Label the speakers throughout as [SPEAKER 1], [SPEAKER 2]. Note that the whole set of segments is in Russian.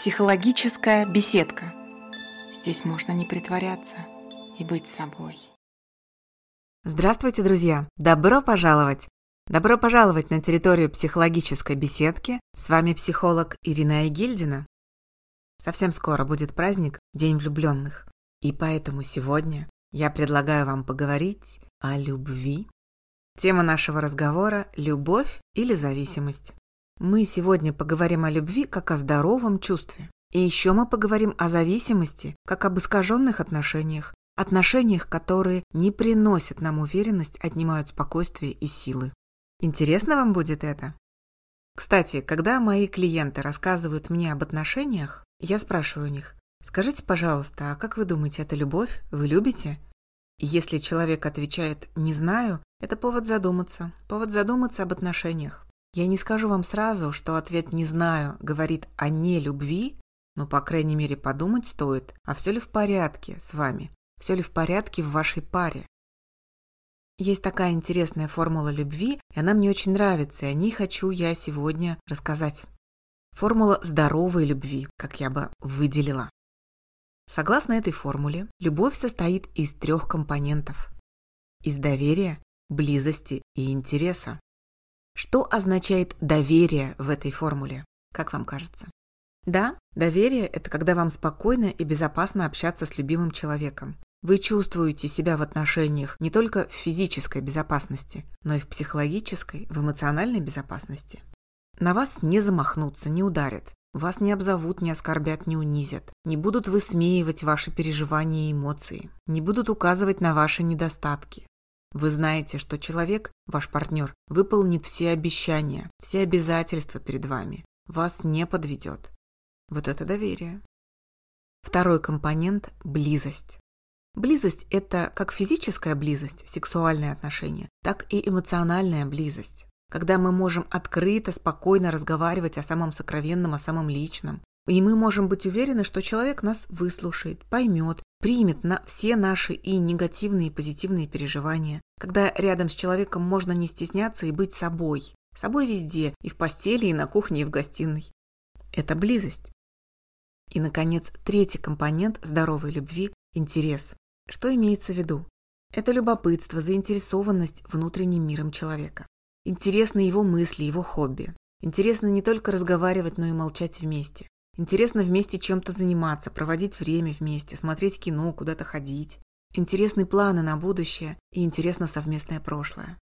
[SPEAKER 1] Психологическая беседка. Здесь можно не притворяться и быть собой.
[SPEAKER 2] Здравствуйте, друзья! Добро пожаловать! Добро пожаловать на территорию психологической беседки. С вами психолог Ирина Игильдина. Совсем скоро будет праздник День влюбленных. И поэтому сегодня я предлагаю вам поговорить о любви. Тема нашего разговора – любовь или зависимость. Мы сегодня поговорим о любви как о здоровом чувстве. И еще мы поговорим о зависимости, как об искаженных отношениях, отношениях, которые не приносят нам уверенность, отнимают спокойствие и силы. Интересно вам будет это? Кстати, когда мои клиенты рассказывают мне об отношениях, я спрашиваю у них, скажите, пожалуйста, а как вы думаете, это любовь? Вы любите? Если человек отвечает «не знаю», это повод задуматься, повод задуматься об отношениях. Я не скажу вам сразу, что ответ «не знаю» говорит о нелюбви, но, по крайней мере, подумать стоит, а все ли в порядке с вами, все ли в порядке в вашей паре. Есть такая интересная формула любви, и она мне очень нравится, и о ней хочу я сегодня рассказать. Формула здоровой любви, как я бы выделила. Согласно этой формуле, любовь состоит из трех компонентов. Из доверия, близости и интереса. Что означает доверие в этой формуле? Как вам кажется? Да, доверие – это когда вам спокойно и безопасно общаться с любимым человеком. Вы чувствуете себя в отношениях не только в физической безопасности, но и в психологической, в эмоциональной безопасности. На вас не замахнутся, не ударят. Вас не обзовут, не оскорбят, не унизят. Не будут высмеивать ваши переживания и эмоции. Не будут указывать на ваши недостатки. Вы знаете, что человек, ваш партнер, выполнит все обещания, все обязательства перед вами, вас не подведет. Вот это доверие. Второй компонент – близость. Близость – это как физическая близость, сексуальные отношения, так и эмоциональная близость. Когда мы можем открыто, спокойно разговаривать о самом сокровенном, о самом личном. И мы можем быть уверены, что человек нас выслушает, поймет, примет на все наши и негативные, и позитивные переживания, когда рядом с человеком можно не стесняться и быть собой. Собой везде, и в постели, и на кухне, и в гостиной. Это близость. И, наконец, третий компонент здоровой любви – интерес. Что имеется в виду? Это любопытство, заинтересованность внутренним миром человека. Интересны его мысли, его хобби. Интересно не только разговаривать, но и молчать вместе. Интересно вместе чем-то заниматься, проводить время вместе, смотреть кино, куда-то ходить. Интересны планы на будущее и интересно совместное прошлое.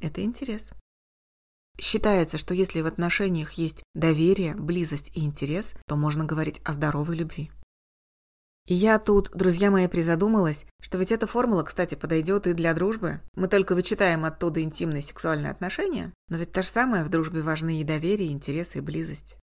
[SPEAKER 2] Это интерес. Считается, что если в отношениях есть доверие, близость и интерес, то можно говорить о здоровой любви. И я тут, друзья мои, призадумалась, что ведь эта формула, кстати, подойдет и для дружбы. Мы только вычитаем оттуда интимные сексуальные отношения, но ведь то же самое в дружбе важны и доверие, и интерес, и близость.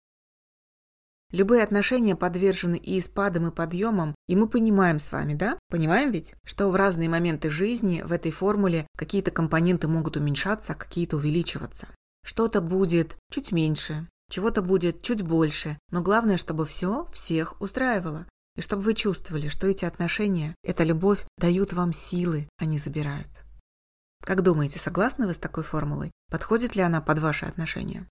[SPEAKER 2] Любые отношения подвержены и спадам, и подъемам, и мы понимаем с вами, да? Понимаем ведь, что в разные моменты жизни в этой формуле какие-то компоненты могут уменьшаться, а какие-то увеличиваться. Что-то будет чуть меньше, чего-то будет чуть больше, но главное, чтобы все всех устраивало. И чтобы вы чувствовали, что эти отношения, эта любовь дают вам силы, а не забирают. Как думаете, согласны вы с такой формулой? Подходит ли она под ваши отношения?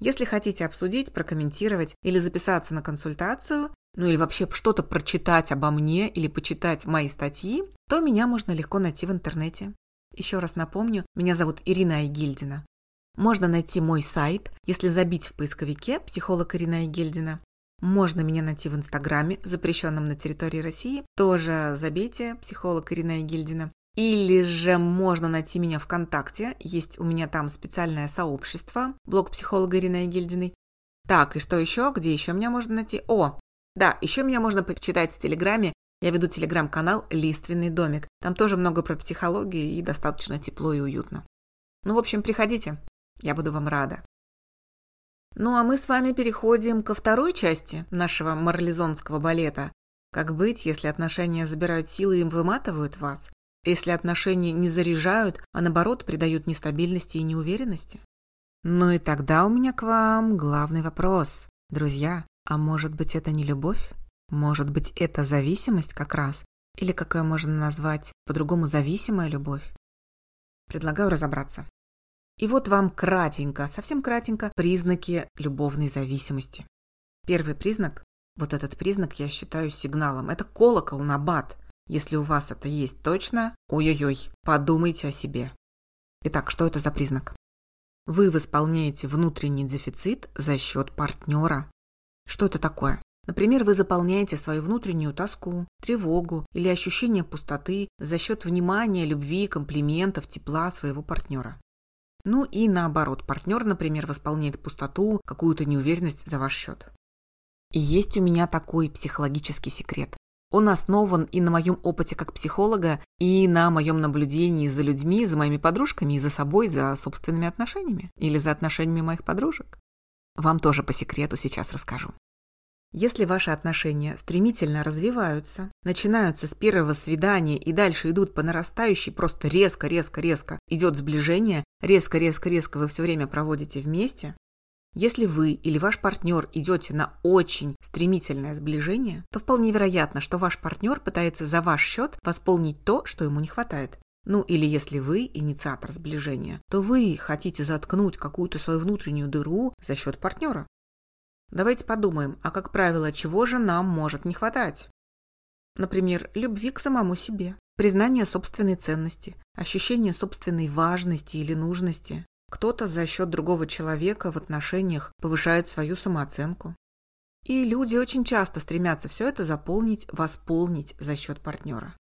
[SPEAKER 2] Если хотите обсудить, прокомментировать или записаться на консультацию, ну или вообще что-то прочитать обо мне или почитать мои статьи, то меня можно легко найти в интернете. Еще раз напомню, меня зовут Ирина Айгильдина. Можно найти мой сайт, если забить в поисковике «Психолог Ирина Айгильдина». Можно меня найти в Инстаграме, запрещенном на территории России. Тоже забейте «Психолог Ирина Айгильдина». Или же можно найти меня ВКонтакте. Есть у меня там специальное сообщество, блог психолога Ирины Гильдиной. Так, и что еще? Где еще меня можно найти? О, да, еще меня можно почитать в Телеграме. Я веду телеграм-канал «Лиственный домик». Там тоже много про психологию и достаточно тепло и уютно. Ну, в общем, приходите. Я буду вам рада. Ну, а мы с вами переходим ко второй части нашего марлезонского балета. Как быть, если отношения забирают силы и выматывают вас? Если отношения не заряжают, а наоборот придают нестабильности и неуверенности? Ну и тогда у меня к вам главный вопрос. Друзья, а может быть это не любовь? Может быть это зависимость как раз? Или какое можно назвать по-другому зависимая любовь? Предлагаю разобраться. И вот вам кратенько, совсем кратенько, признаки любовной зависимости. Первый признак, вот этот признак я считаю сигналом, это колокол на бат. Если у вас это есть точно, ой-ой-ой, подумайте о себе. Итак, что это за признак? Вы восполняете внутренний дефицит за счет партнера. Что это такое? Например, вы заполняете свою внутреннюю тоску, тревогу или ощущение пустоты за счет внимания, любви, комплиментов, тепла своего партнера. Ну и наоборот, партнер, например, восполняет пустоту, какую-то неуверенность за ваш счет. И есть у меня такой психологический секрет. Он основан и на моем опыте как психолога, и на моем наблюдении за людьми, за моими подружками, и за собой, за собственными отношениями. Или за отношениями моих подружек. Вам тоже по секрету сейчас расскажу. Если ваши отношения стремительно развиваются, начинаются с первого свидания и дальше идут по нарастающей, просто резко-резко-резко идет сближение, резко-резко-резко вы все время проводите вместе, если вы или ваш партнер идете на очень стремительное сближение, то вполне вероятно, что ваш партнер пытается за ваш счет восполнить то, что ему не хватает. Ну или если вы инициатор сближения, то вы хотите заткнуть какую-то свою внутреннюю дыру за счет партнера. Давайте подумаем, а как правило, чего же нам может не хватать? Например, любви к самому себе, признание собственной ценности, ощущение собственной важности или нужности, кто-то за счет другого человека в отношениях повышает свою самооценку. И люди очень часто стремятся все это заполнить, восполнить за счет партнера.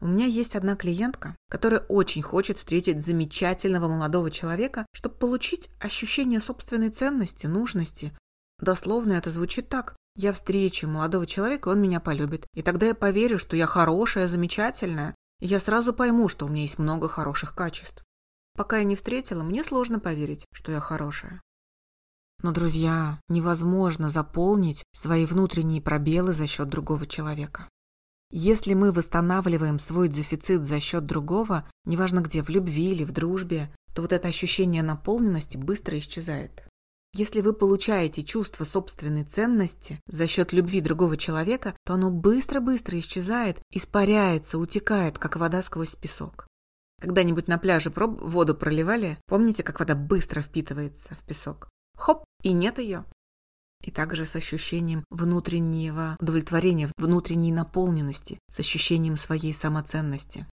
[SPEAKER 2] У меня есть одна клиентка, которая очень хочет встретить замечательного молодого человека, чтобы получить ощущение собственной ценности, нужности. Дословно это звучит так. Я встречу молодого человека, он меня полюбит. И тогда я поверю, что я хорошая, замечательная. И я сразу пойму, что у меня есть много хороших качеств. Пока я не встретила, мне сложно поверить, что я хорошая. Но, друзья, невозможно заполнить свои внутренние пробелы за счет другого человека. Если мы восстанавливаем свой дефицит за счет другого, неважно где, в любви или в дружбе, то вот это ощущение наполненности быстро исчезает. Если вы получаете чувство собственной ценности за счет любви другого человека, то оно быстро-быстро исчезает, испаряется, утекает, как вода сквозь песок. Когда-нибудь на пляже проб воду проливали? Помните, как вода быстро впитывается в песок? Хоп, и нет ее. И также с ощущением внутреннего удовлетворения, внутренней наполненности, с ощущением своей самоценности.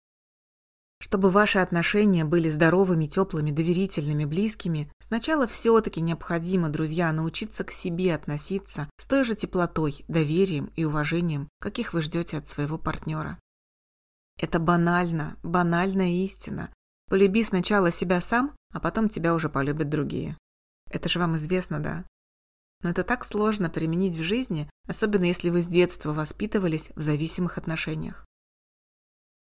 [SPEAKER 2] Чтобы ваши отношения были здоровыми, теплыми, доверительными, близкими, сначала все-таки необходимо, друзья, научиться к себе относиться с той же теплотой, доверием и уважением, каких вы ждете от своего партнера. Это банально, банальная истина. Полюби сначала себя сам, а потом тебя уже полюбят другие. Это же вам известно, да? Но это так сложно применить в жизни, особенно если вы с детства воспитывались в зависимых отношениях.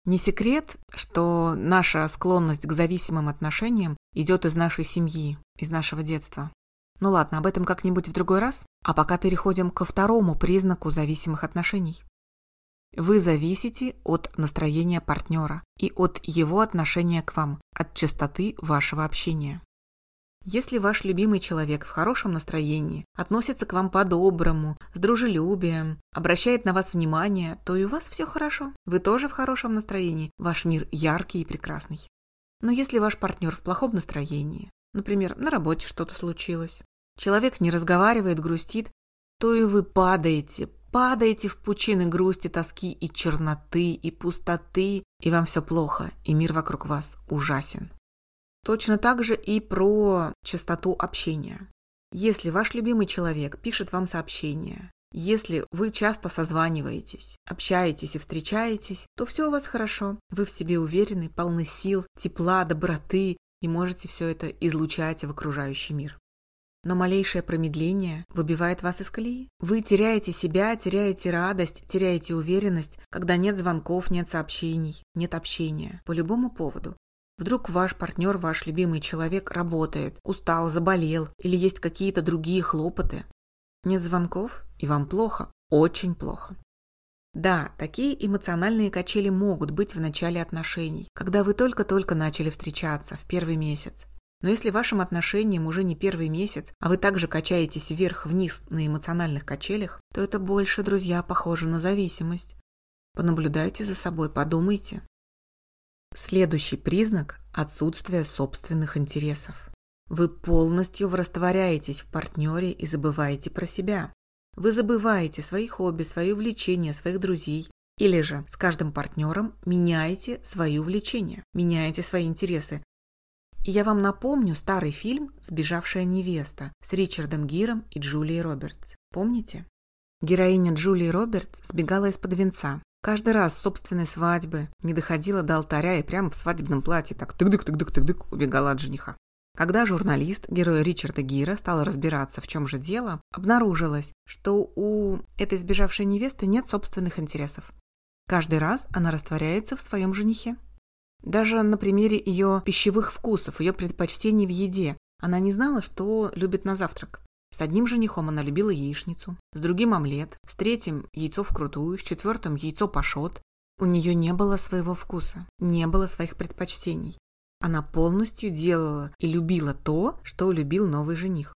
[SPEAKER 2] Не секрет, что наша склонность к зависимым отношениям идет из нашей семьи, из нашего детства. Ну ладно, об этом как-нибудь в другой раз, а пока переходим ко второму признаку зависимых отношений. Вы зависите от настроения партнера и от его отношения к вам, от частоты вашего общения. Если ваш любимый человек в хорошем настроении, относится к вам по-доброму, с дружелюбием, обращает на вас внимание, то и у вас все хорошо. Вы тоже в хорошем настроении, ваш мир яркий и прекрасный. Но если ваш партнер в плохом настроении, например, на работе что-то случилось, человек не разговаривает, грустит, то и вы падаете, падаете в пучины грусти, тоски и черноты, и пустоты, и вам все плохо, и мир вокруг вас ужасен. Точно так же и про частоту общения. Если ваш любимый человек пишет вам сообщение, если вы часто созваниваетесь, общаетесь и встречаетесь, то все у вас хорошо. Вы в себе уверены, полны сил, тепла, доброты и можете все это излучать в окружающий мир. Но малейшее промедление выбивает вас из колеи. Вы теряете себя, теряете радость, теряете уверенность, когда нет звонков, нет сообщений, нет общения по любому поводу. Вдруг ваш партнер, ваш любимый человек работает, устал, заболел или есть какие-то другие хлопоты. Нет звонков, и вам плохо, очень плохо. Да, такие эмоциональные качели могут быть в начале отношений, когда вы только-только начали встречаться в первый месяц. Но если вашим отношениям уже не первый месяц, а вы также качаетесь вверх-вниз на эмоциональных качелях, то это больше, друзья, похоже на зависимость. Понаблюдайте за собой, подумайте. Следующий признак – отсутствие собственных интересов. Вы полностью растворяетесь в партнере и забываете про себя. Вы забываете свои хобби, свои увлечения, своих друзей. Или же с каждым партнером меняете свои увлечения, меняете свои интересы. И я вам напомню старый фильм «Сбежавшая невеста» с Ричардом Гиром и Джулией Робертс. Помните? Героиня Джулии Робертс сбегала из-под венца. Каждый раз с собственной свадьбы не доходила до алтаря и прямо в свадебном платье так тык-дык-тык-дык-тык-дык убегала от жениха. Когда журналист, герой Ричарда Гира, стал разбираться, в чем же дело, обнаружилось, что у этой сбежавшей невесты нет собственных интересов. Каждый раз она растворяется в своем женихе. Даже на примере ее пищевых вкусов, ее предпочтений в еде, она не знала, что любит на завтрак. С одним женихом она любила яичницу, с другим омлет, с третьим яйцо вкрутую, с четвертым яйцо пашот. У нее не было своего вкуса, не было своих предпочтений. Она полностью делала и любила то, что любил новый жених.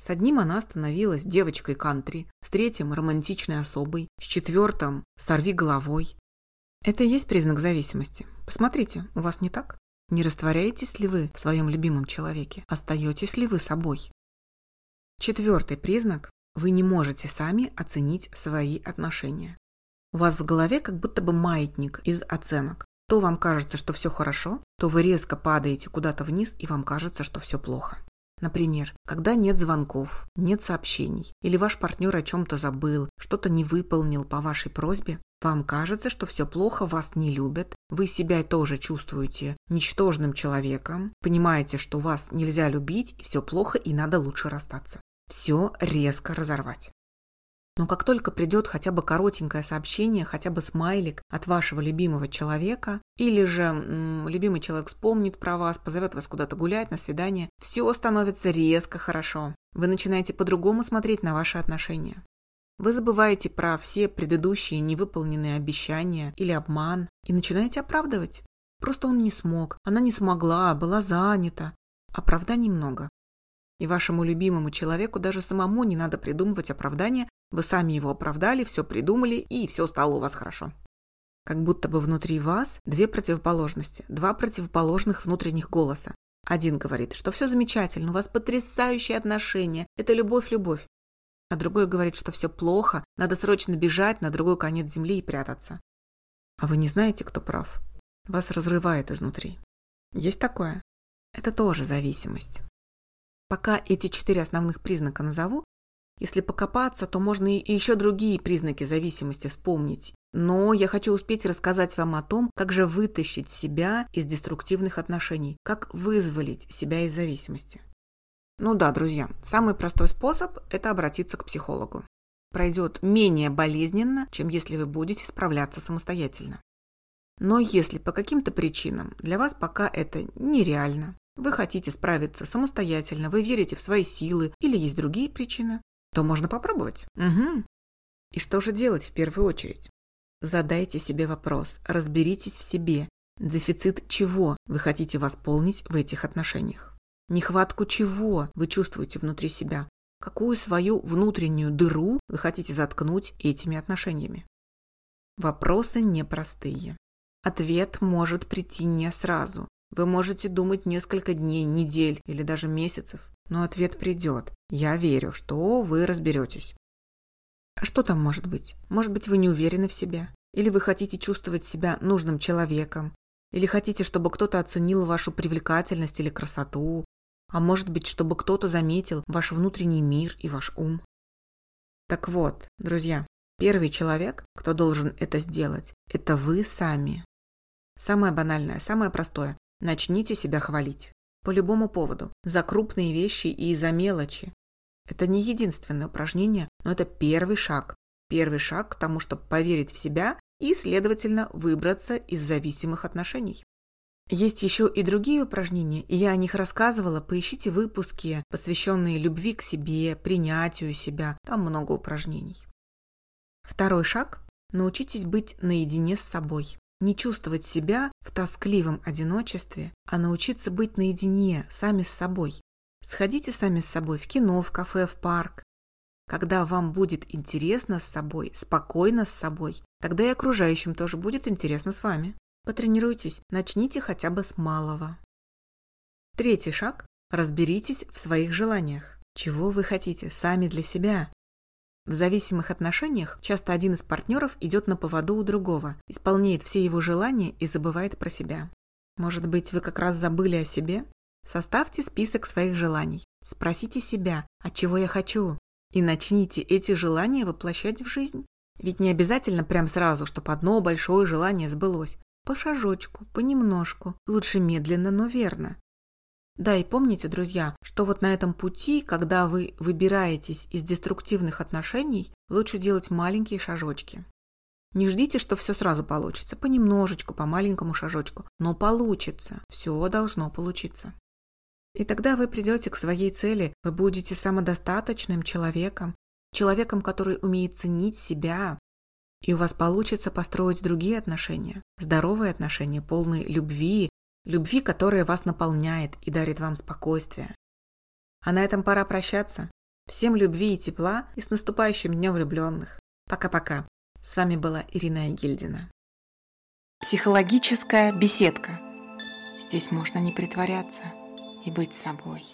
[SPEAKER 2] С одним она становилась девочкой кантри, с третьим – романтичной особой, с четвертым – сорви головой. Это и есть признак зависимости. Посмотрите, у вас не так? Не растворяетесь ли вы в своем любимом человеке? Остаетесь ли вы собой? Четвертый признак – вы не можете сами оценить свои отношения. У вас в голове как будто бы маятник из оценок. То вам кажется, что все хорошо, то вы резко падаете куда-то вниз, и вам кажется, что все плохо. Например, когда нет звонков, нет сообщений, или ваш партнер о чем-то забыл, что-то не выполнил по вашей просьбе, вам кажется, что все плохо, вас не любят, вы себя тоже чувствуете ничтожным человеком, понимаете, что вас нельзя любить, все плохо, и надо лучше расстаться. Все резко разорвать. Но как только придет хотя бы коротенькое сообщение, хотя бы смайлик от вашего любимого человека, или же м, любимый человек вспомнит про вас, позовет вас куда-то гулять, на свидание, все становится резко хорошо. Вы начинаете по-другому смотреть на ваши отношения. Вы забываете про все предыдущие невыполненные обещания или обман и начинаете оправдывать. Просто он не смог, она не смогла, была занята. Оправданий много. И вашему любимому человеку даже самому не надо придумывать оправдания, вы сами его оправдали, все придумали, и все стало у вас хорошо. Как будто бы внутри вас две противоположности, два противоположных внутренних голоса. Один говорит, что все замечательно, у вас потрясающие отношения, это любовь-любовь. А другой говорит, что все плохо, надо срочно бежать на другой конец земли и прятаться. А вы не знаете, кто прав. Вас разрывает изнутри. Есть такое? Это тоже зависимость. Пока эти четыре основных признака назову, если покопаться, то можно и еще другие признаки зависимости вспомнить. Но я хочу успеть рассказать вам о том, как же вытащить себя из деструктивных отношений, как вызволить себя из зависимости. Ну да, друзья, самый простой способ – это обратиться к психологу. Пройдет менее болезненно, чем если вы будете справляться самостоятельно. Но если по каким-то причинам для вас пока это нереально, вы хотите справиться самостоятельно, вы верите в свои силы или есть другие причины, то можно попробовать. Угу. И что же делать в первую очередь? Задайте себе вопрос, разберитесь в себе, дефицит чего вы хотите восполнить в этих отношениях. Нехватку чего вы чувствуете внутри себя, какую свою внутреннюю дыру вы хотите заткнуть этими отношениями. Вопросы непростые. Ответ может прийти не сразу. Вы можете думать несколько дней, недель или даже месяцев но ответ придет. Я верю, что вы разберетесь. А что там может быть? Может быть, вы не уверены в себе? Или вы хотите чувствовать себя нужным человеком? Или хотите, чтобы кто-то оценил вашу привлекательность или красоту? А может быть, чтобы кто-то заметил ваш внутренний мир и ваш ум? Так вот, друзья, первый человек, кто должен это сделать, это вы сами. Самое банальное, самое простое. Начните себя хвалить. По любому поводу. За крупные вещи и за мелочи. Это не единственное упражнение, но это первый шаг. Первый шаг к тому, чтобы поверить в себя и, следовательно, выбраться из зависимых отношений. Есть еще и другие упражнения, и я о них рассказывала. Поищите выпуски, посвященные любви к себе, принятию себя. Там много упражнений. Второй шаг – научитесь быть наедине с собой не чувствовать себя в тоскливом одиночестве, а научиться быть наедине, сами с собой. Сходите сами с собой в кино, в кафе, в парк. Когда вам будет интересно с собой, спокойно с собой, тогда и окружающим тоже будет интересно с вами. Потренируйтесь, начните хотя бы с малого. Третий шаг – разберитесь в своих желаниях. Чего вы хотите сами для себя? В зависимых отношениях часто один из партнеров идет на поводу у другого, исполняет все его желания и забывает про себя. Может быть, вы как раз забыли о себе? Составьте список своих желаний. Спросите себя, от чего я хочу, и начните эти желания воплощать в жизнь. Ведь не обязательно прям сразу, чтобы одно большое желание сбылось. По шажочку, понемножку, лучше медленно, но верно. Да, и помните, друзья, что вот на этом пути, когда вы выбираетесь из деструктивных отношений, лучше делать маленькие шажочки. Не ждите, что все сразу получится, понемножечку, по маленькому шажочку, но получится, все должно получиться. И тогда вы придете к своей цели, вы будете самодостаточным человеком, человеком, который умеет ценить себя, и у вас получится построить другие отношения, здоровые отношения, полные любви, любви, которая вас наполняет и дарит вам спокойствие. А на этом пора прощаться. Всем любви и тепла и с наступающим днем влюбленных. Пока-пока. С вами была Ирина Егильдина.
[SPEAKER 1] Психологическая беседка. Здесь можно не притворяться и быть собой.